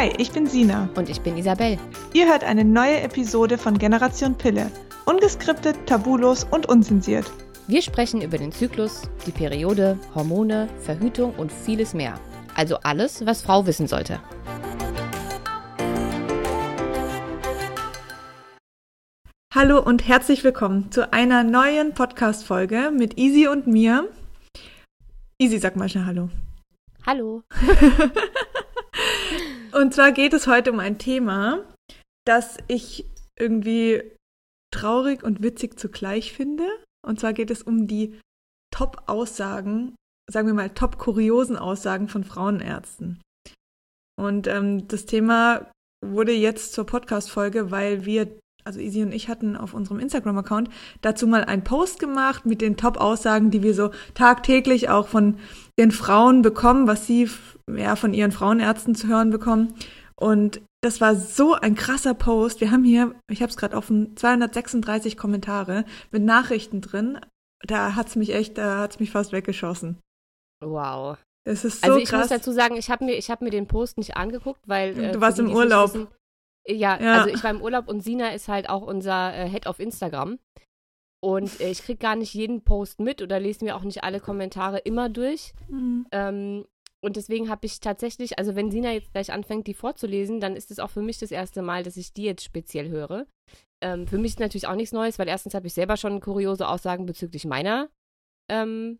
Hi, ich bin Sina. Und ich bin Isabel. Ihr hört eine neue Episode von Generation Pille. Ungeskriptet, tabulos und unzensiert. Wir sprechen über den Zyklus, die Periode, Hormone, Verhütung und vieles mehr. Also alles, was Frau wissen sollte. Hallo und herzlich willkommen zu einer neuen Podcast-Folge mit Easy und mir. Easy, sag mal schnell Hallo. Hallo. und zwar geht es heute um ein Thema, das ich irgendwie traurig und witzig zugleich finde. Und zwar geht es um die Top-Aussagen, sagen wir mal top-kuriosen Aussagen von Frauenärzten. Und ähm, das Thema wurde jetzt zur Podcast-Folge, weil wir also Easy und ich hatten auf unserem Instagram-Account dazu mal einen Post gemacht mit den Top-Aussagen, die wir so tagtäglich auch von den Frauen bekommen, was sie ja von ihren Frauenärzten zu hören bekommen. Und das war so ein krasser Post. Wir haben hier, ich habe es gerade offen, 236 Kommentare mit Nachrichten drin. Da hat's mich echt, da hat's mich fast weggeschossen. Wow. Das ist so also ich krass. muss dazu sagen, ich habe mir, ich hab mir den Post nicht angeguckt, weil äh, du warst im es Urlaub. Wissen, ja, Ja. also ich war im Urlaub und Sina ist halt auch unser äh, Head auf Instagram. Und äh, ich krieg gar nicht jeden Post mit oder lese mir auch nicht alle Kommentare immer durch. Mhm. Ähm, und deswegen habe ich tatsächlich, also wenn Sina jetzt gleich anfängt, die vorzulesen, dann ist es auch für mich das erste Mal, dass ich die jetzt speziell höre. Ähm, für mich ist natürlich auch nichts Neues, weil erstens habe ich selber schon kuriose Aussagen bezüglich meiner ähm,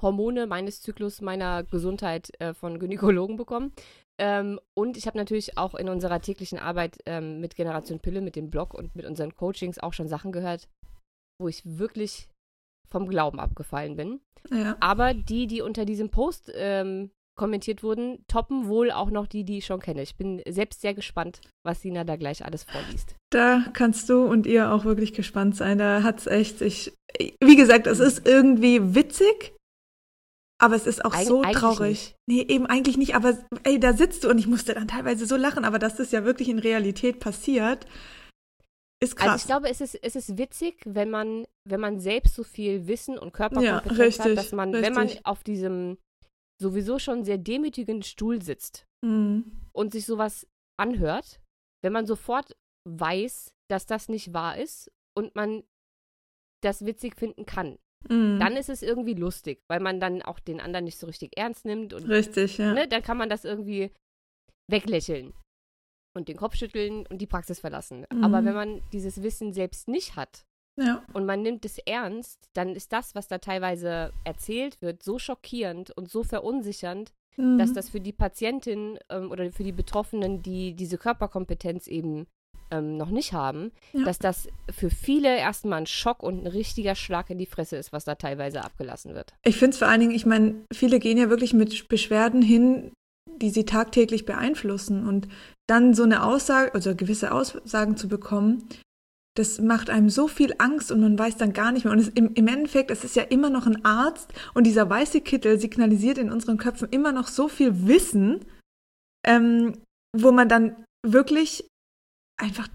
Hormone, meines Zyklus, meiner Gesundheit äh, von Gynäkologen bekommen. Ähm, und ich habe natürlich auch in unserer täglichen Arbeit ähm, mit Generation Pille, mit dem Blog und mit unseren Coachings auch schon Sachen gehört, wo ich wirklich vom Glauben abgefallen bin. Ja. Aber die, die unter diesem Post ähm, kommentiert wurden, toppen wohl auch noch die, die ich schon kenne. Ich bin selbst sehr gespannt, was Sina da gleich alles vorliest. Da kannst du und ihr auch wirklich gespannt sein. Da hat's echt, ich, wie gesagt, es ist irgendwie witzig, aber es ist auch Eig- so traurig. nicht. Nee, eben eigentlich nicht, aber ey, da sitzt du und ich musste dann teilweise so lachen, aber dass das ja wirklich in Realität passiert, ist krass. Also ich glaube, es ist, es ist witzig, wenn man, wenn man selbst so viel Wissen und Körperkompetenz Ja, richtig, hat, dass man, wenn man richtig. auf diesem sowieso schon sehr demütigen Stuhl sitzt Mhm. und sich sowas anhört, wenn man sofort weiß, dass das nicht wahr ist und man das witzig finden kann, Mhm. dann ist es irgendwie lustig, weil man dann auch den anderen nicht so richtig ernst nimmt und Richtig, ja. ne, dann kann man das irgendwie weglächeln und den Kopf schütteln und die Praxis verlassen. Mhm. Aber wenn man dieses Wissen selbst nicht hat ja. und man nimmt es ernst, dann ist das, was da teilweise erzählt wird, so schockierend und so verunsichernd, Mhm. dass das für die Patientin ähm, oder für die Betroffenen, die diese Körperkompetenz eben ähm, noch nicht haben, Ja. dass das für viele erstmal ein Schock und ein richtiger Schlag in die Fresse ist, was da teilweise abgelassen wird. Ich finde es vor allen Dingen, ich meine, viele gehen ja wirklich mit Beschwerden hin, die sie tagtäglich beeinflussen. Und dann so eine Aussage, also gewisse Aussagen zu bekommen, das macht einem so viel Angst und man weiß dann gar nicht mehr. Und es, im, im Endeffekt, es ist ja immer noch ein Arzt und dieser weiße Kittel signalisiert in unseren Köpfen immer noch so viel Wissen, ähm, wo man dann wirklich einfach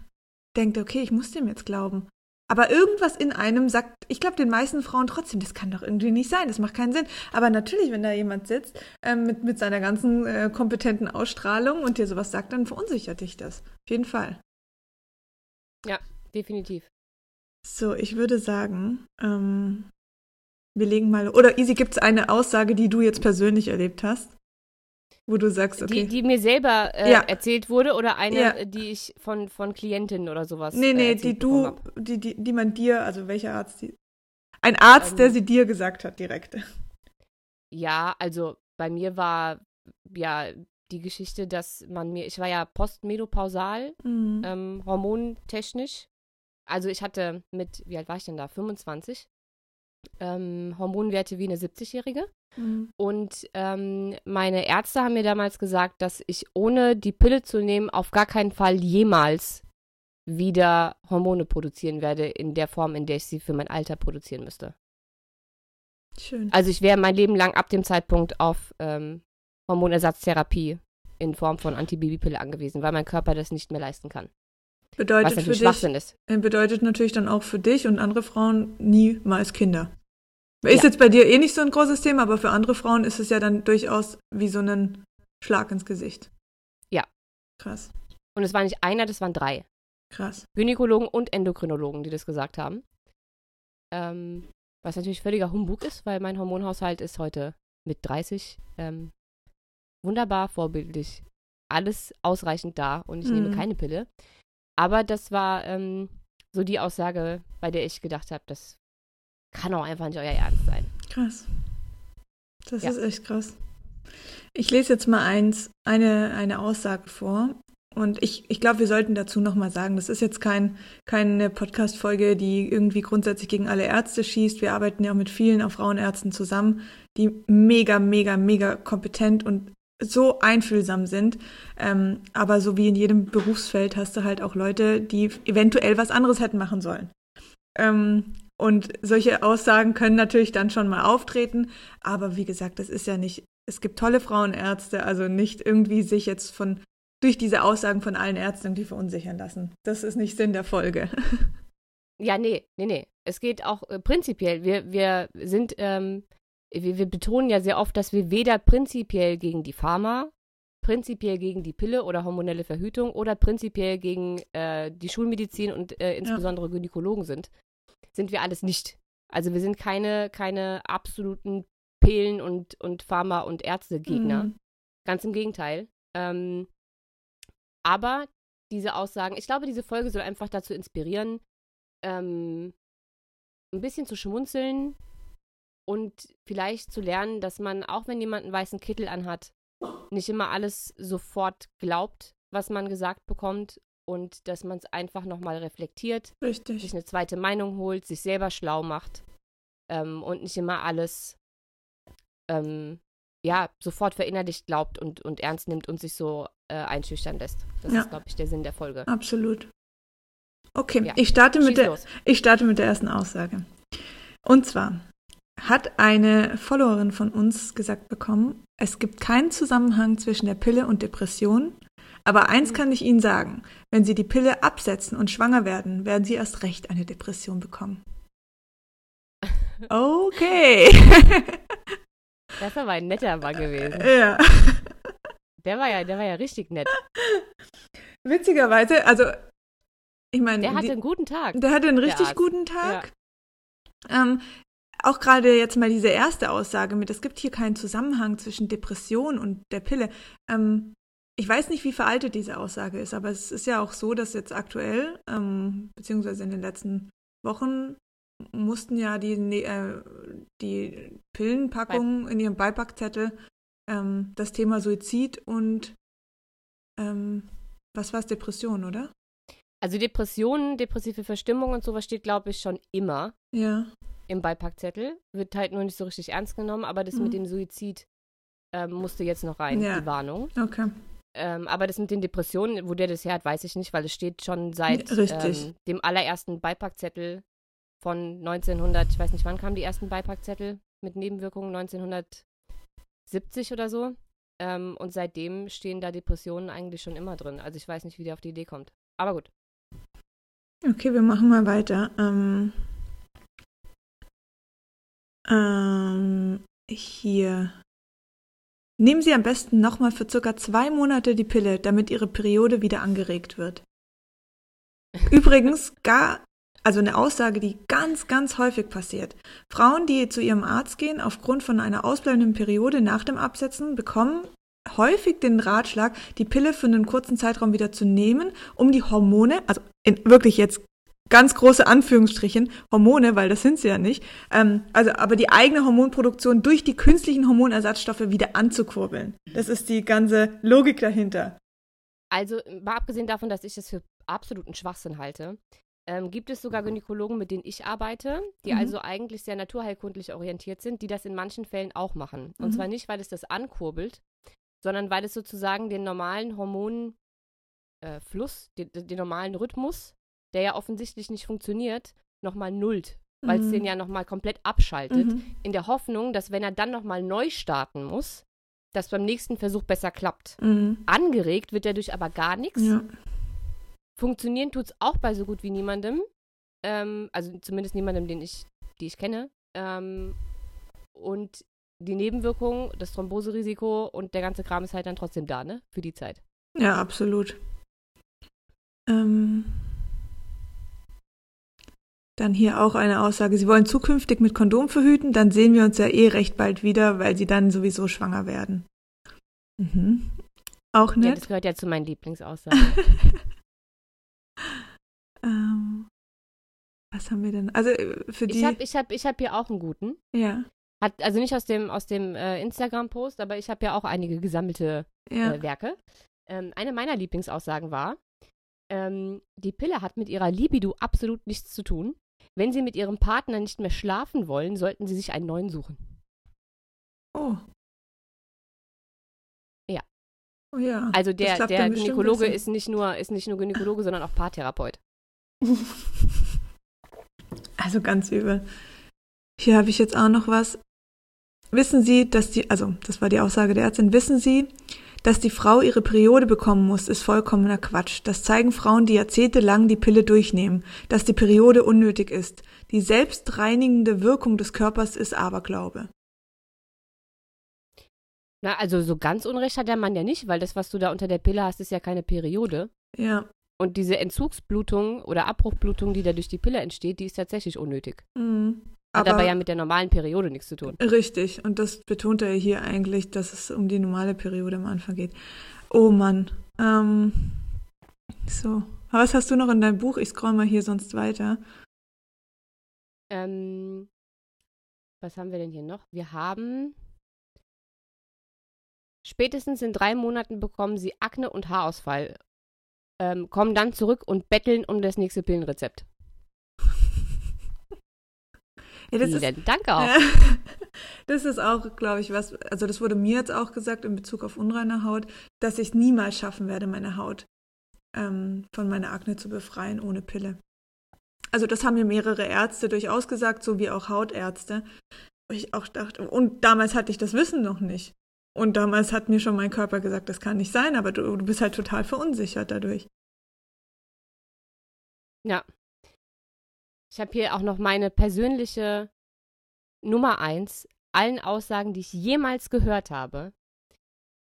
denkt, okay, ich muss dem jetzt glauben. Aber irgendwas in einem sagt, ich glaube den meisten Frauen trotzdem, das kann doch irgendwie nicht sein, das macht keinen Sinn. Aber natürlich, wenn da jemand sitzt ähm, mit, mit seiner ganzen äh, kompetenten Ausstrahlung und dir sowas sagt, dann verunsichert dich das. Auf jeden Fall. Definitiv. So, ich würde sagen, ähm, wir legen mal. Oder Easy, gibt es eine Aussage, die du jetzt persönlich erlebt hast? Wo du sagst, okay. Die, die mir selber äh, Ja. erzählt wurde oder eine, Ja. äh, die ich von, von Klientinnen oder sowas. nee, äh, nee, erzählt die du, die, die, die man dir, also welcher Arzt die. Ein Arzt, der Ähm, sie dir gesagt hat, direkt. Ja, also bei mir war ja die Geschichte, dass man mir, ich war ja postmenopausal, Mhm. ähm, hormontechnisch. Also ich hatte mit, wie alt war ich denn da? 25. Ähm, Hormonwerte wie eine 70-Jährige. Mhm. Und ähm, meine Ärzte haben mir damals gesagt, dass ich ohne die Pille zu nehmen auf gar keinen Fall jemals wieder Hormone produzieren werde in der Form, in der ich sie für mein Alter produzieren müsste. Schön. Also ich wäre mein Leben lang ab dem Zeitpunkt auf ähm, Hormonersatztherapie in Form von Antibabypille angewiesen, weil mein Körper das nicht mehr leisten kann. Was Bedeutet für natürlich dich, Schwachsinn ist. äh, bedeutet natürlich dann auch für dich und andere Frauen niemals Kinder. Ist Ja. jetzt bei dir eh nicht so ein großes Thema, aber für andere Frauen ist es ja dann durchaus wie so ein Schlag ins Gesicht. Krass. Und es war nicht einer, das waren drei. Krass. Gynäkologen und Endokrinologen, die das gesagt haben. Ähm, was natürlich völliger Humbug ist, weil mein Hormonhaushalt ist heute mit 30 ähm, wunderbar vorbildlich. Alles ausreichend da und ich Mhm. nehme keine Pille. Aber das war ähm, so die Aussage, bei der ich gedacht habe, das kann auch einfach nicht euer Ernst sein. Krass. Das Ja. ist echt krass. Ich lese jetzt mal eins, eine, eine Aussage vor. Und ich, ich glaube, wir sollten dazu nochmal sagen, das ist jetzt kein, keine Podcast-Folge, die irgendwie grundsätzlich gegen alle Ärzte schießt. Wir arbeiten ja auch mit vielen, auch Frauenärzten zusammen, die mega, mega, mega kompetent und so einfühlsam sind. Ähm, aber so wie in jedem Berufsfeld hast du halt auch Leute, die eventuell was anderes hätten machen sollen. Ähm, und solche Aussagen können natürlich dann schon mal auftreten. Aber wie gesagt, das ist ja nicht, es gibt tolle Frauenärzte, also nicht irgendwie sich jetzt von, durch diese Aussagen von allen Ärzten irgendwie verunsichern lassen. Das ist nicht Sinn der Folge. Ja, nee, nee, nee. Es geht auch äh, prinzipiell. Wir, wir sind, ähm, wir, wir betonen ja sehr oft, dass wir weder prinzipiell gegen die Pharma, prinzipiell gegen die Pille oder hormonelle Verhütung oder prinzipiell gegen äh, die Schulmedizin und äh, insbesondere Gynäkologen sind. Sind wir alles nicht. Also wir sind keine, keine absoluten Pillen- und, und Pharma- und Ärztegegner. Mhm. Ganz im Gegenteil. Ähm, aber diese Aussagen, ich glaube, diese Folge soll einfach dazu inspirieren, ähm, ein bisschen zu schmunzeln und vielleicht zu lernen, dass man, auch wenn jemand einen weißen Kittel anhat, nicht immer alles sofort glaubt, was man gesagt bekommt und dass man es einfach nochmal reflektiert, sich Richtig. eine zweite Meinung holt, sich selber schlau macht ähm, und nicht immer alles ähm, ja, sofort verinnerlicht glaubt und, und ernst nimmt und sich so äh, einschüchtern lässt. Das Ja. ist, glaube ich, der Sinn der Folge. Absolut. Okay, Ja. ich starte mit der, los. Ich starte mit der ersten Aussage. Und zwar hat eine Followerin von uns gesagt bekommen, es gibt keinen Zusammenhang zwischen der Pille und Depression. Aber eins kann ich Ihnen sagen, wenn Sie die Pille absetzen und schwanger werden, werden Sie erst recht eine Depression bekommen. Okay. Das war ein netter Mann gewesen. ja. Der war ja, der war ja richtig nett. Witzigerweise, also ich meine, Der hatte die- einen guten Tag. Der hatte einen richtig guten Tag. Ähm, auch gerade jetzt mal diese erste Aussage mit, es gibt hier keinen Zusammenhang zwischen Depression und der Pille. Ähm, ich weiß nicht, wie veraltet diese Aussage ist, aber es ist ja auch so, dass jetzt aktuell, ähm, beziehungsweise in den letzten Wochen, mussten ja die, ne- äh, die Pillenpackungen in ihrem Beipackzettel ähm, das Thema Suizid und ähm, was war es, Depression, oder? Also Depressionen, depressive Verstimmung und sowas steht, glaube ich, schon immer Ja. im Beipackzettel. Wird halt nur nicht so richtig ernst genommen, aber das Mhm. mit dem Suizid ähm, musste jetzt noch rein, Ja. die Warnung. Okay. Ähm, aber das mit den Depressionen, wo der das her hat, weiß ich nicht, weil es steht schon seit ähm, dem allerersten Beipackzettel von 1900, ich weiß nicht, wann kamen die ersten Beipackzettel mit Nebenwirkungen, 1970 oder so. Ähm, und seitdem stehen da Depressionen eigentlich schon immer drin. Also ich weiß nicht, wie der auf die Idee kommt. Aber gut. Okay, wir machen mal weiter. Ähm, ähm, hier. Nehmen Sie am besten nochmal für circa zwei Monate die Pille, damit Ihre Periode wieder angeregt wird. Übrigens, gar, also eine Aussage, die ganz, ganz häufig passiert. Frauen, die zu ihrem Arzt gehen, aufgrund von einer ausbleibenden Periode nach dem Absetzen, bekommen häufig den Ratschlag, die Pille für einen kurzen Zeitraum wieder zu nehmen, um die Hormone, also in wirklich jetzt ganz große Anführungsstrichen, Hormone, weil das sind sie ja nicht, ähm, also aber die eigene Hormonproduktion durch die künstlichen Hormonersatzstoffe wieder anzukurbeln. Das ist die ganze Logik dahinter. Also, mal abgesehen davon, dass ich das für absoluten Schwachsinn halte, ähm, gibt es sogar Gynäkologen, mit denen ich arbeite, die Mhm. also eigentlich sehr naturheilkundlich orientiert sind, die das in manchen Fällen auch machen. Und Mhm. zwar nicht, weil es das ankurbelt, sondern weil es sozusagen den normalen Hormonfluss, äh, den, den normalen Rhythmus, der ja offensichtlich nicht funktioniert, nochmal nullt. Weil es Mhm. den ja nochmal komplett abschaltet, Mhm. in der Hoffnung, dass wenn er dann nochmal neu starten muss, das beim nächsten Versuch besser klappt. Mhm. Angeregt wird dadurch aber gar nichts. Ja. Funktionieren tut es auch bei so gut wie niemandem. Ähm, also zumindest niemandem, den ich, die ich kenne. Ähm, und die Nebenwirkungen, das Thromboserisiko und der ganze Kram ist halt dann trotzdem da, ne? Für die Zeit. Ja, absolut. Ähm, dann hier auch eine Aussage, Sie wollen zukünftig mit Kondom verhüten, dann sehen wir uns ja eh recht bald wieder, weil Sie dann sowieso schwanger werden. Mhm. Auch nett. Ja, das gehört ja zu meinen Lieblingsaussagen. ähm, was haben wir denn? Also äh, für die. Ich habe ich hab, ich hab hier auch einen guten. Ja. Hat, also nicht aus dem, aus dem äh, Instagram-Post, aber ich habe ja auch einige gesammelte Ja. äh, Werke. Ähm, eine meiner Lieblingsaussagen war, ähm, die Pille hat mit ihrer Libido absolut nichts zu tun. Wenn sie mit ihrem Partner nicht mehr schlafen wollen, sollten sie sich einen neuen suchen. Oh. Ja. Oh ja. Also der, der Gynäkologe ist nicht nur ist nicht nur Gynäkologe, sondern auch Paartherapeut. Also ganz übel. Hier habe ich jetzt auch noch was. Wissen Sie, dass die, also das war die Aussage der Ärztin, wissen Sie, dass die Frau ihre Periode bekommen muss, ist vollkommener Quatsch. Das zeigen Frauen, die jahrzehntelang die Pille durchnehmen, dass die Periode unnötig ist. Die selbstreinigende Wirkung des Körpers ist Aberglaube. Na, also so ganz Unrecht hat der Mann ja nicht, weil das, was du da unter der Pille hast, ist ja keine Periode. Ja. Und diese Entzugsblutung oder Abbruchblutung, die da durch die Pille entsteht, die ist tatsächlich unnötig. Mhm. Hat aber, ja mit der normalen Periode nichts zu tun. Richtig, und das betont er hier eigentlich, dass es um die normale Periode am Anfang geht. Oh Mann. Ähm, so. Aber was hast du noch in deinem Buch? Ich scroll mal hier sonst weiter. Ähm, was haben wir denn hier noch? Wir haben. Spätestens in drei Monaten bekommen sie Akne und Haarausfall. Ähm, kommen dann zurück und betteln um das nächste Pillenrezept. Ja, das ist, Vielen Dank auch. Das ist auch, glaube ich, was, also das wurde mir jetzt auch gesagt in Bezug auf unreine Haut, dass ich es niemals schaffen werde, meine Haut ähm, von meiner Akne zu befreien ohne Pille. Also das haben mir mehrere Ärzte durchaus gesagt, so wie auch Hautärzte. Ich auch dachte, und damals hatte ich das Wissen noch nicht. Und damals hat mir schon mein Körper gesagt, das kann nicht sein, aber du, du bist halt total verunsichert dadurch. Ja. Ich habe hier auch noch meine persönliche Nummer eins allen Aussagen, die ich jemals gehört habe,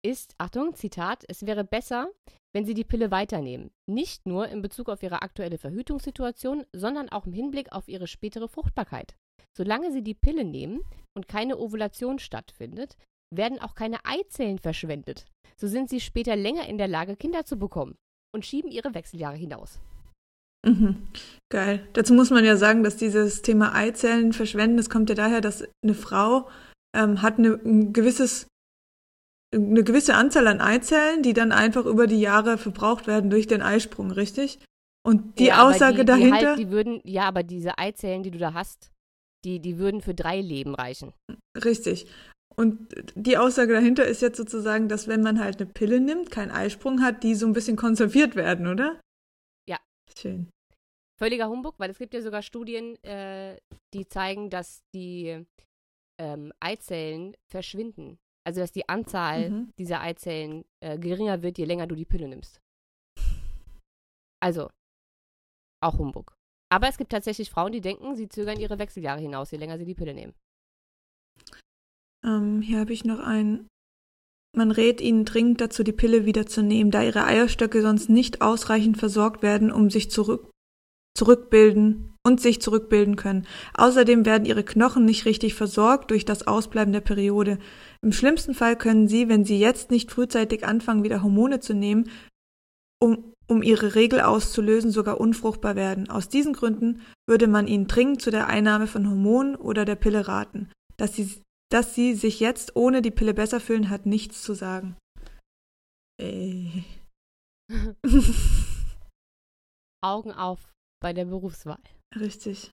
ist, Achtung, Zitat, es wäre besser, wenn Sie die Pille weiternehmen. Nicht nur in Bezug auf Ihre aktuelle Verhütungssituation, sondern auch im Hinblick auf Ihre spätere Fruchtbarkeit. Solange Sie die Pille nehmen und keine Ovulation stattfindet, werden auch keine Eizellen verschwendet. So sind Sie später länger in der Lage, Kinder zu bekommen und schieben Ihre Wechseljahre hinaus. Mhm. Geil. Dazu muss man ja sagen, dass dieses Thema Eizellen verschwenden, das kommt ja daher, dass eine Frau ähm, hat eine, ein gewisses, eine gewisse Anzahl an Eizellen, die dann einfach über die Jahre verbraucht werden durch den Eisprung, richtig? Und die Ja, Aussage die, die dahinter, Halt, die würden, ja, aber diese Eizellen, die du da hast, die, die würden für drei Leben reichen. richtig. Und die Aussage dahinter ist jetzt sozusagen, dass wenn man halt eine Pille nimmt, keinen Eisprung hat, die so ein bisschen konserviert werden, oder? Ja. Schön. Völliger Humbug, weil es gibt ja sogar Studien, äh, die zeigen, dass die ähm, Eizellen verschwinden. Also dass die Anzahl Mhm. dieser Eizellen äh, geringer wird, je länger du die Pille nimmst. Also, auch Humbug. Aber es gibt tatsächlich Frauen, die denken, sie zögern ihre Wechseljahre hinaus, je länger sie die Pille nehmen. Ähm, hier habe ich noch einen. Man rät ihnen dringend dazu, die Pille wieder zu nehmen, da ihre Eierstöcke sonst nicht ausreichend versorgt werden, um sich zurück, zurückbilden und sich zurückbilden können. Außerdem werden ihre Knochen nicht richtig versorgt durch das Ausbleiben der Periode. Im schlimmsten Fall können sie, wenn sie jetzt nicht frühzeitig anfangen, wieder Hormone zu nehmen, um, um ihre Regel auszulösen, sogar unfruchtbar werden. Aus diesen Gründen würde man ihnen dringend zu der Einnahme von Hormonen oder der Pille raten. Dass sie dass sie sich jetzt ohne die Pille besser fühlen, hat nichts zu sagen. Äh. Augen auf bei der Berufswahl. Richtig.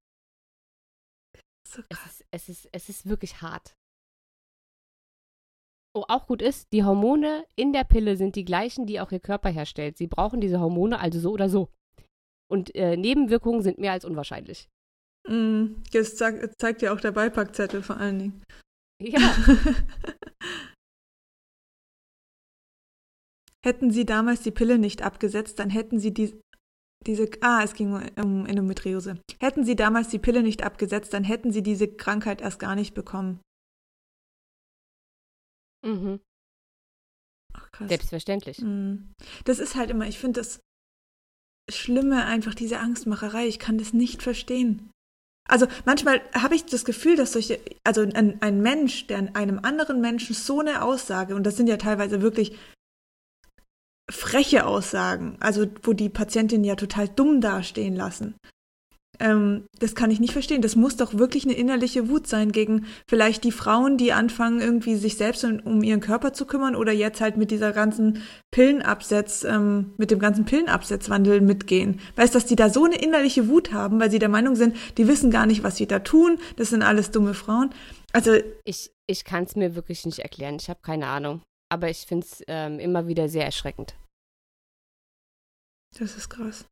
So Es krass. ist, es, ist, es ist wirklich hart. Oh, auch gut ist, die Hormone in der Pille sind die gleichen, die auch ihr Körper herstellt. Sie brauchen diese Hormone also so oder so. Und äh, Nebenwirkungen sind mehr als unwahrscheinlich. Mm, das zeig, zeigt ja auch der Beipackzettel vor allen Dingen. Ja, hätten sie damals die Pille nicht abgesetzt, dann hätten sie die, diese, ah, es ging um Endometriose. Hätten sie damals die Pille nicht abgesetzt, dann hätten sie diese Krankheit erst gar nicht bekommen. mhm. Ach, Selbstverständlich. Mhm. Das ist halt immer, ich finde das Schlimme, einfach diese Angstmacherei. Ich kann das nicht verstehen. Also manchmal habe ich das Gefühl, dass solche, also ein, ein Mensch, der einem anderen Menschen so eine Aussage, und das sind ja teilweise wirklich freche Aussagen, also wo die Patientin ja total dumm dastehen lassen, ähm, das kann ich nicht verstehen. Das muss doch wirklich eine innerliche Wut sein gegen vielleicht die Frauen, die anfangen, irgendwie sich selbst um ihren Körper zu kümmern oder jetzt halt mit dieser ganzen Pillenabsetz, ähm, mit dem ganzen Pillenabsetzwandel mitgehen. Weißt, dass die da so eine innerliche Wut haben, weil sie der Meinung sind, die wissen gar nicht, was sie da tun. Das sind alles dumme Frauen. Also ich, ich kann es mir wirklich nicht erklären. Ich habe keine Ahnung. Aber ich finde es ähm, immer wieder sehr erschreckend. Das ist krass.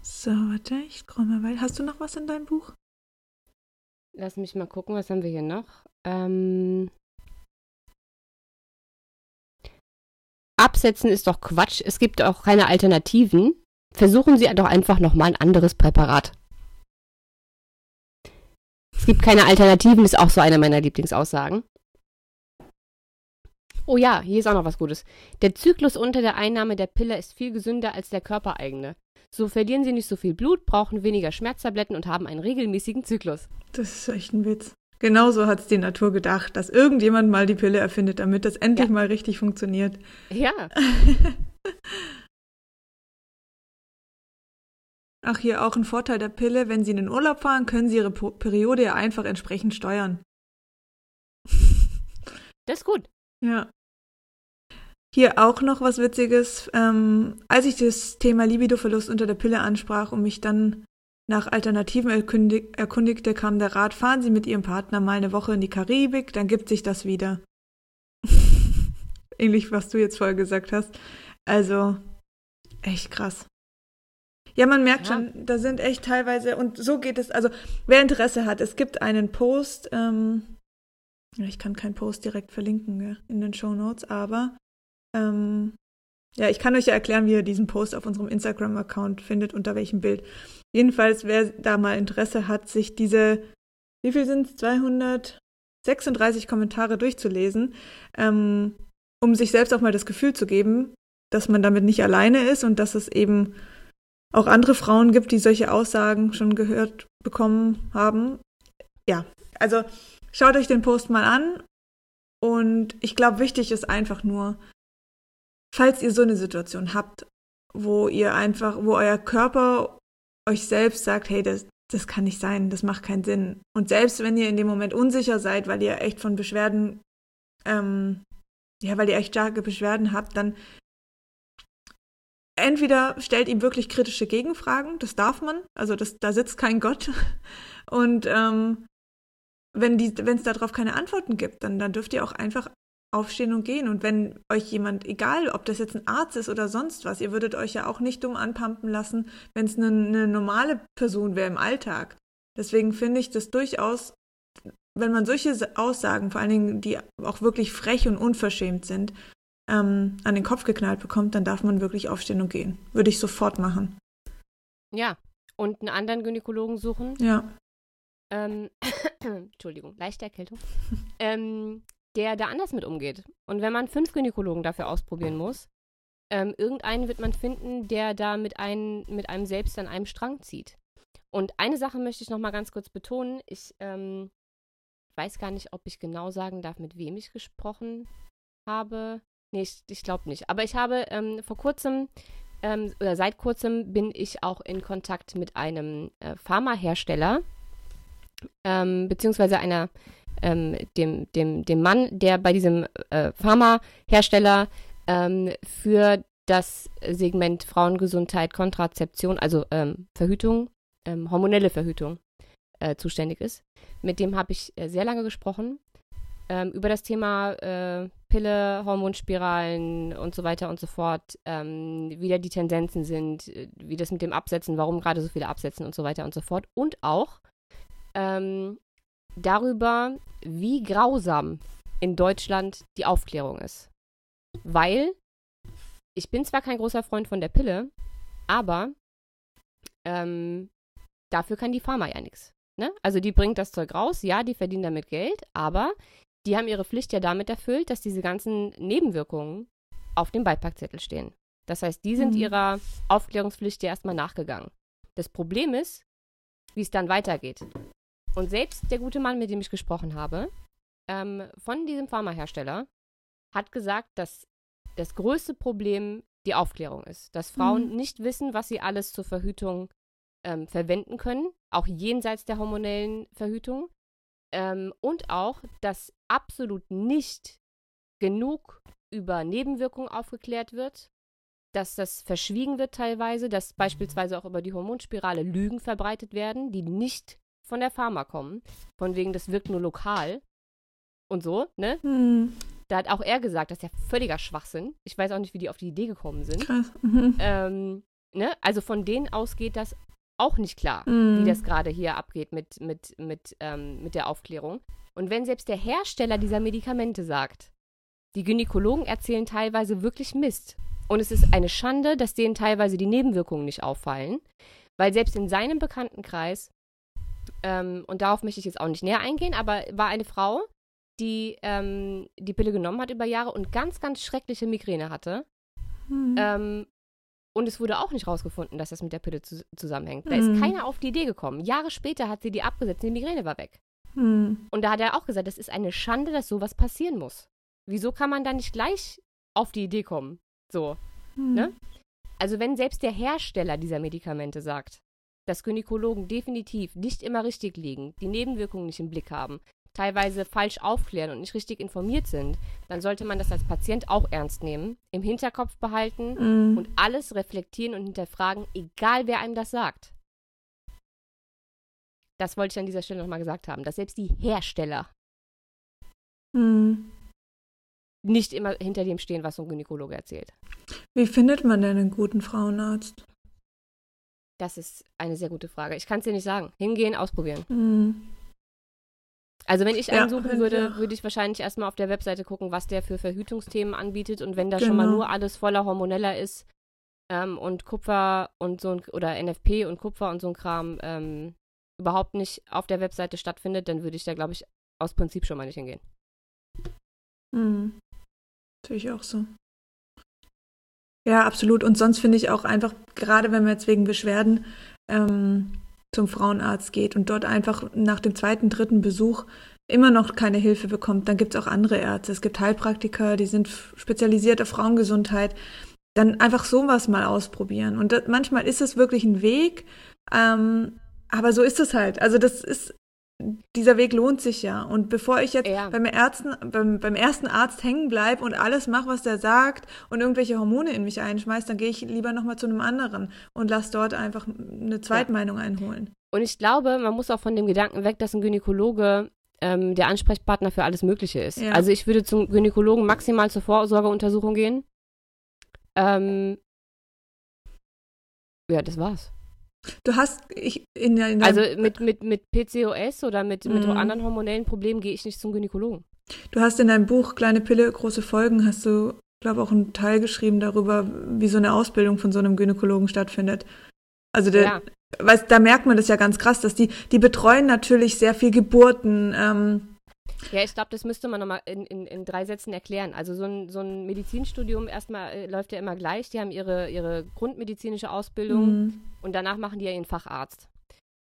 So, warte, ich scroll mal weiter. Hast du noch was in deinem Buch? Lass mich mal gucken, was haben wir hier noch? Ähm Absetzen ist doch Quatsch. Es gibt auch keine Alternativen. Versuchen Sie doch einfach nochmal ein anderes Präparat. Es gibt keine Alternativen, ist auch so eine meiner Lieblingsaussagen. Oh ja, hier ist auch noch was Gutes. Der Zyklus unter der Einnahme der Pille ist viel gesünder als der körpereigene. So verlieren sie nicht so viel Blut, brauchen weniger Schmerztabletten und haben einen regelmäßigen Zyklus. Das ist echt ein Witz. Genauso hat es die Natur gedacht, dass irgendjemand mal die Pille erfindet, damit das endlich ja. mal richtig funktioniert. Ja. Ach, hier auch ein Vorteil der Pille. Wenn Sie in den Urlaub fahren, können Sie Ihre Periode ja einfach entsprechend steuern. Das ist gut. Ja. Hier auch noch was Witziges. Ähm, als ich das Thema Libidoverlust unter der Pille ansprach und mich dann nach Alternativen erkundig erkundigte, kam der Rat, fahren Sie mit Ihrem Partner mal eine Woche in die Karibik, dann gibt sich das wieder. Ähnlich, was du jetzt vorher gesagt hast. Also, echt krass. Ja, man merkt ja. schon, da sind echt teilweise, und so geht es, also wer Interesse hat, es gibt einen Post, ähm, ich kann keinen Post direkt verlinken ja, in den Show Notes, aber ähm, ja, ich kann euch ja erklären, wie ihr diesen Post auf unserem Instagram-Account findet, unter welchem Bild. Jedenfalls, wer da mal Interesse hat, sich diese, wie viel sind es, 236 Kommentare durchzulesen, ähm, um sich selbst auch mal das Gefühl zu geben, dass man damit nicht alleine ist und dass es eben auch andere Frauen gibt, die solche Aussagen schon gehört bekommen haben. Ja, also schaut euch den Post mal an und ich glaube, wichtig ist einfach nur, falls ihr so eine Situation habt, wo ihr einfach, wo euer Körper euch selbst sagt, hey, das, das kann nicht sein, das macht keinen Sinn. Und selbst wenn ihr in dem Moment unsicher seid, weil ihr echt von Beschwerden, ähm, ja, weil ihr echt starke Beschwerden habt, dann entweder stellt ihm wirklich kritische Gegenfragen, das darf man, also das, da sitzt kein Gott. Und ähm, wenn es darauf keine Antworten gibt, dann, dann dürft ihr auch einfach aufstehen und gehen. Und wenn euch jemand, egal ob das jetzt ein Arzt ist oder sonst was, ihr würdet euch ja auch nicht dumm anpumpen lassen, wenn es eine, eine normale Person wäre im Alltag. Deswegen finde ich das durchaus, wenn man solche Aussagen, vor allen Dingen, die auch wirklich frech und unverschämt sind, ähm, an den Kopf geknallt bekommt, dann darf man wirklich aufstehen und gehen. Würde ich sofort machen. Ja, und einen anderen Gynäkologen suchen. Ja. Ähm, Entschuldigung, leichte Erkältung. ähm, der da anders mit umgeht. Und wenn man fünf Gynäkologen dafür ausprobieren muss, ähm, irgendeinen wird man finden, der da mit, ein, mit einem selbst an einem Strang zieht. Und eine Sache möchte ich noch mal ganz kurz betonen. Ich ähm, weiß gar nicht, ob ich genau sagen darf, mit wem ich gesprochen habe. Nee, ich, ich glaube nicht. Aber ich habe ähm, vor kurzem ähm, oder seit kurzem bin ich auch in Kontakt mit einem äh, Pharmahersteller, ähm, beziehungsweise einer ähm, dem, dem, dem Mann, der bei diesem äh, Pharmahersteller ähm, für das Segment Frauengesundheit, Kontrazeption, also ähm, Verhütung, ähm, hormonelle Verhütung äh, zuständig ist. Mit dem habe ich äh, sehr lange gesprochen ähm, über das Thema äh, Pille, Hormonspiralen und so weiter und so fort, ähm, wie da die Tendenzen sind, äh, wie das mit dem Absetzen, warum gerade so viele absetzen und so weiter und so fort. Und auch, ähm, darüber, wie grausam in Deutschland die Aufklärung ist. Weil ich bin zwar kein großer Freund von der Pille, aber ähm, dafür kann die Pharma ja nichts. Ne? Also die bringt das Zeug raus, ja, die verdienen damit Geld, aber die haben ihre Pflicht ja damit erfüllt, dass diese ganzen Nebenwirkungen auf dem Beipackzettel stehen. Das heißt, die sind Mhm. ihrer Aufklärungspflicht ja erstmal nachgegangen. Das Problem ist, wie es dann weitergeht. Und selbst der gute Mann, mit dem ich gesprochen habe, ähm, von diesem Pharmahersteller, hat gesagt, dass das größte Problem die Aufklärung ist. Dass Frauen Mhm. nicht wissen, was sie alles zur Verhütung ähm, verwenden können, auch jenseits der hormonellen Verhütung. Ähm, und auch, dass absolut nicht genug über Nebenwirkungen aufgeklärt wird, dass das verschwiegen wird teilweise, dass beispielsweise auch über die Hormonspirale Lügen verbreitet werden, die nicht von der Pharma kommen, von wegen, das wirkt nur lokal und so, ne? Hm, Da hat auch er gesagt, das ist ja völliger Schwachsinn. Ich weiß auch nicht, wie die auf die Idee gekommen sind. krass. Mhm. Ähm, ne? Also von denen aus geht das auch nicht klar, Mhm. wie das gerade hier abgeht mit, mit, mit, ähm, mit der Aufklärung. Und wenn selbst der Hersteller dieser Medikamente sagt, die Gynäkologen erzählen teilweise wirklich Mist. Und es ist eine Schande, dass denen teilweise die Nebenwirkungen nicht auffallen, weil selbst in seinem Bekanntenkreis, ähm, und darauf möchte ich jetzt auch nicht näher eingehen, aber war eine Frau, die ähm, die Pille genommen hat über Jahre und ganz, ganz schreckliche Migräne hatte. Mhm. Ähm, und es wurde auch nicht rausgefunden, dass das mit der Pille zu zusammenhängt. Da Mhm. ist keiner auf die Idee gekommen. Jahre später hat sie die abgesetzt und die Migräne war weg. Hm. Und da hat er auch gesagt, das ist eine Schande, dass sowas passieren muss. Wieso kann man da nicht gleich auf die Idee kommen? So. Hm. Ne? Also wenn selbst der Hersteller dieser Medikamente sagt, dass Gynäkologen definitiv nicht immer richtig liegen, die Nebenwirkungen nicht im Blick haben, teilweise falsch aufklären und nicht richtig informiert sind, dann sollte man das als Patient auch ernst nehmen, im Hinterkopf behalten Hm. und alles reflektieren und hinterfragen, egal wer einem das sagt. Das wollte ich an dieser Stelle nochmal gesagt haben, dass selbst die Hersteller Hm. nicht immer hinter dem stehen, was so ein Gynäkologe erzählt. Wie findet man denn einen guten Frauenarzt? Das ist eine sehr gute Frage. Ich kann es dir nicht sagen. Hingehen, ausprobieren. Hm. Also wenn ich Ja, einen suchen wenn würde, würde ich wahrscheinlich erstmal auf der Webseite gucken, was der für Verhütungsthemen anbietet. Und wenn da schon mal Genau. nur alles voller Hormoneller ist ähm, und Kupfer und so ein, oder NFP und Kupfer und so ein Kram ähm, überhaupt nicht auf der Webseite stattfindet, dann würde ich da, glaube ich, aus Prinzip schon mal nicht hingehen. Hm. Sehe ich auch so. Ja, absolut. Und sonst finde ich auch einfach, gerade wenn man jetzt wegen Beschwerden ähm, zum Frauenarzt geht und dort einfach nach dem zweiten, dritten Besuch immer noch keine Hilfe bekommt, dann gibt es auch andere Ärzte. Es gibt Heilpraktiker, die sind spezialisiert auf Frauengesundheit. Dann einfach sowas mal ausprobieren. Und das, manchmal ist es wirklich ein Weg, ähm, aber so ist es halt. Also das ist, dieser Weg lohnt sich ja. Und bevor ich jetzt Ja. beim, Ärzten, beim, beim ersten Arzt hängen bleibe und alles mache, was der sagt und irgendwelche Hormone in mich einschmeißt, dann gehe ich lieber nochmal zu einem anderen und lass dort einfach eine Zweitmeinung einholen. Und ich glaube, man muss auch von dem Gedanken weg, dass ein Gynäkologe ähm, der Ansprechpartner für alles Mögliche ist. Ja. Also ich würde zum Gynäkologen maximal zur Vorsorgeuntersuchung gehen. Ähm, ja, das war's. Du hast ich, in, der- in der, Also mit, mit, mit PCOS oder mit, mit Mhm. anderen hormonellen Problemen gehe ich nicht zum Gynäkologen. du hast in deinem Buch Kleine Pille, große Folgen, hast du, glaube auch einen Teil geschrieben darüber, wie so eine Ausbildung von so einem Gynäkologen stattfindet. Also der, Ja. weißt, da merkt man das ja ganz krass, dass die, die betreuen natürlich sehr viel Geburten, ähm, Ja, ich glaube, das müsste man nochmal in, in, in drei Sätzen erklären. Also so ein, so ein Medizinstudium erstmal äh, läuft ja immer gleich. Die haben ihre, ihre grundmedizinische Ausbildung Mhm. und danach machen die ja ihren Facharzt.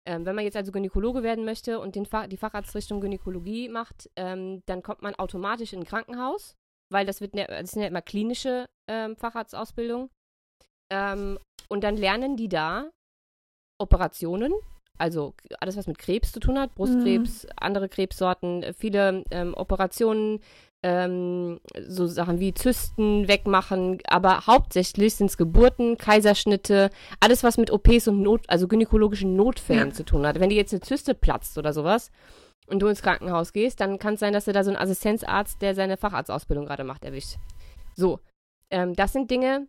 Ähm, wenn man jetzt also Gynäkologe werden möchte und den Fach, die Facharztrichtung Gynäkologie macht, ähm, dann kommt man automatisch in ein Krankenhaus, weil das, wird, ne- das sind ja immer klinische ähm, Facharztausbildung. Ähm, und dann lernen die da Operationen, also alles, was mit Krebs zu tun hat, Brustkrebs, andere Krebssorten, äh, viele ähm, Operationen, ähm, so Sachen wie Zysten wegmachen, aber hauptsächlich sind es Geburten, Kaiserschnitte, alles, was mit OPs und Not, also gynäkologischen Notfällen Ja. zu tun hat. Wenn dir jetzt eine Zyste platzt oder sowas und du ins Krankenhaus gehst, dann kann es sein, dass du da so einen Assistenzarzt, der seine Facharztausbildung gerade macht, erwischt. So, ähm, das sind Dinge,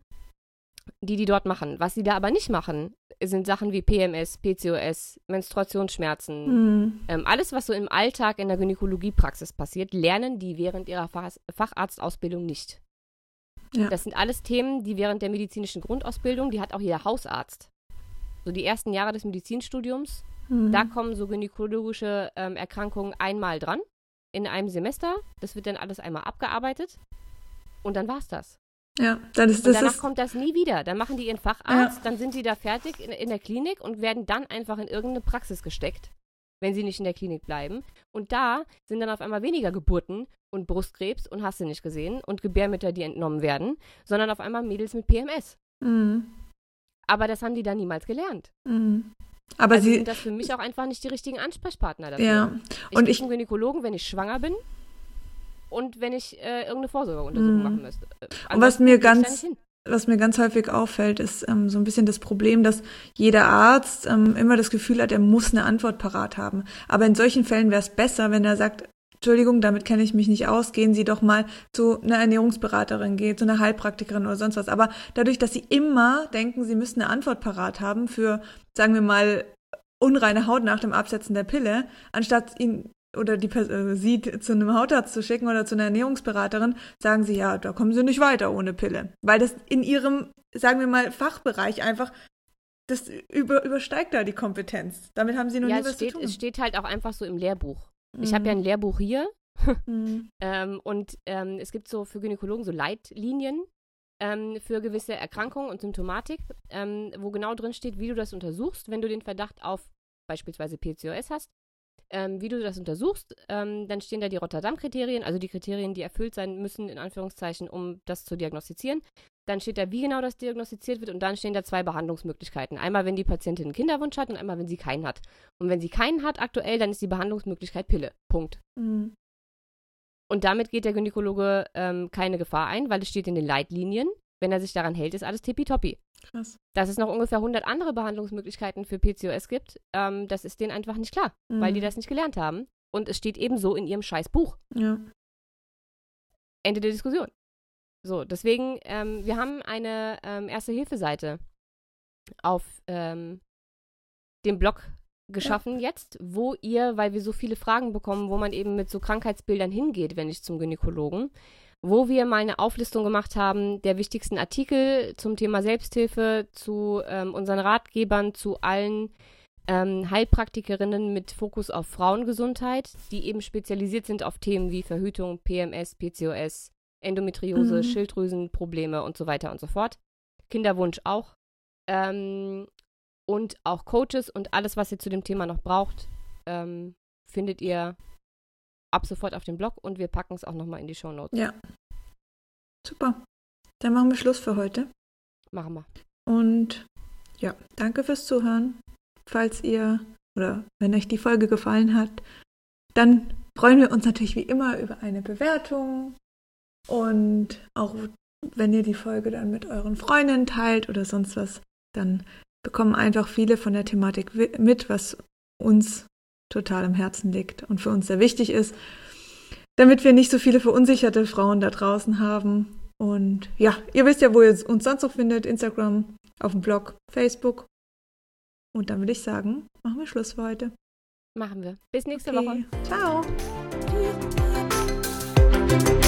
die die dort machen. Was sie da aber nicht machen, sind Sachen wie PMS, PCOS, Menstruationsschmerzen, Mhm. ähm, alles, was so im Alltag in der Gynäkologiepraxis passiert, lernen die während ihrer Fach Facharztausbildung nicht. Ja. Das sind alles Themen, die während der medizinischen Grundausbildung, die hat auch jeder Hausarzt. So die ersten Jahre des Medizinstudiums, Mhm. da kommen so gynäkologische ähm, Erkrankungen einmal dran. in einem Semester. Das wird dann alles einmal abgearbeitet. Und dann war's das. Ja, dann ist Und das. danach Ist, kommt das nie wieder. Dann machen die ihren Facharzt, dann sind sie da fertig in, in der Klinik und werden dann einfach in irgendeine Praxis gesteckt, wenn sie nicht in der Klinik bleiben. Und da sind dann auf einmal weniger Geburten und Brustkrebs und hast du nicht gesehen und Gebärmütter, die entnommen werden, sondern auf einmal Mädels mit PMS. Mhm. Aber das haben die dann niemals gelernt. Mhm. Aber also sie. sind das für mich auch einfach nicht die richtigen Ansprechpartner dafür. Ja. Ich Und ich- zum Gynäkologen, wenn ich schwanger bin und wenn ich äh, irgendeine Vorsorgeuntersuchung Mhm. machen müsste. Äh, Und was ansonsten mir ganz- was mir ganz häufig auffällt, ist ähm, so ein bisschen das Problem, dass jeder Arzt ähm, immer das Gefühl hat, er muss eine Antwort parat haben. Aber in solchen Fällen wäre es besser, wenn er sagt, Entschuldigung, damit kenne ich mich nicht aus, gehen Sie doch mal zu einer Ernährungsberaterin, gehen zu einer Heilpraktikerin oder sonst was. Aber dadurch, dass Sie immer denken, Sie müssten eine Antwort parat haben für, sagen wir mal, unreine Haut nach dem Absetzen der Pille, anstatt ihn oder die äh, sie t- zu einem Hautarzt zu schicken oder zu einer Ernährungsberaterin, sagen sie, ja, da kommen sie nicht weiter ohne Pille. Weil das in ihrem, sagen wir mal, Fachbereich einfach, das über, übersteigt da die Kompetenz. Damit haben sie noch Ja, nie was steht, zu tun. es steht halt auch einfach so im Lehrbuch. Ich habe ja ein Lehrbuch hier Mhm. ähm, und ähm, es gibt so für Gynäkologen so Leitlinien ähm, für gewisse Erkrankungen und Symptomatik, ähm, wo genau drin steht, wie du das untersuchst, wenn du den Verdacht auf beispielsweise PCOS hast. Ähm, wie du das untersuchst, ähm, dann stehen da die Rotterdam-Kriterien, also die Kriterien, die erfüllt sein müssen, in Anführungszeichen, um das zu diagnostizieren. Dann steht da, wie genau das diagnostiziert wird und dann stehen da zwei Behandlungsmöglichkeiten. Einmal, wenn die Patientin einen Kinderwunsch hat und einmal, wenn sie keinen hat. Und wenn sie keinen hat aktuell, dann ist die Behandlungsmöglichkeit Pille. Punkt. Mhm. Und damit geht der Gynäkologe ähm, keine Gefahr ein, weil es steht in den Leitlinien. Wenn er sich daran hält, ist alles tippitoppi. Krass. Dass es noch ungefähr 100 andere Behandlungsmöglichkeiten für PCOS gibt, ähm, das ist denen einfach nicht klar, weil die Mhm. das nicht gelernt haben. Und es steht ebenso in ihrem scheiß Buch. Ja. Ende der Diskussion. So, deswegen, ähm, wir haben eine ähm, Erste-Hilfe-Seite auf ähm, dem Blog geschaffen jetzt, wo ihr, weil wir so viele Fragen bekommen, wo man eben mit so Krankheitsbildern hingeht, wenn ich zum Gynäkologen, wo wir mal eine Auflistung gemacht haben der wichtigsten Artikel zum Thema Selbsthilfe, zu ähm, unseren Ratgebern, zu allen ähm, Heilpraktikerinnen mit Fokus auf Frauengesundheit, die eben spezialisiert sind auf Themen wie Verhütung, PMS, PCOS, Endometriose, Mhm. Schilddrüsenprobleme und so weiter und so fort. Kinderwunsch auch. Ähm, und auch Coaches und alles, was ihr zu dem Thema noch braucht, ähm, findet ihr ab sofort auf dem Blog und wir packen es auch nochmal in die Show Notes. Ja. Super. Dann machen wir Schluss für heute. Machen wir. Und ja, danke fürs Zuhören. Falls ihr oder wenn euch die Folge gefallen hat, dann freuen wir uns natürlich wie immer über eine Bewertung und auch wenn ihr die Folge dann mit euren Freundinnen teilt oder sonst was, dann bekommen einfach viele von der Thematik mit, was uns total am Herzen liegt und für uns sehr wichtig ist, damit wir nicht so viele verunsicherte Frauen da draußen haben. Und ja, ihr wisst ja, wo ihr uns sonst noch findet, Instagram, auf dem Blog, Facebook. Und dann würde ich sagen, machen wir Schluss für heute. Machen wir. Bis nächste Okay. Woche. Ciao. Tschüss.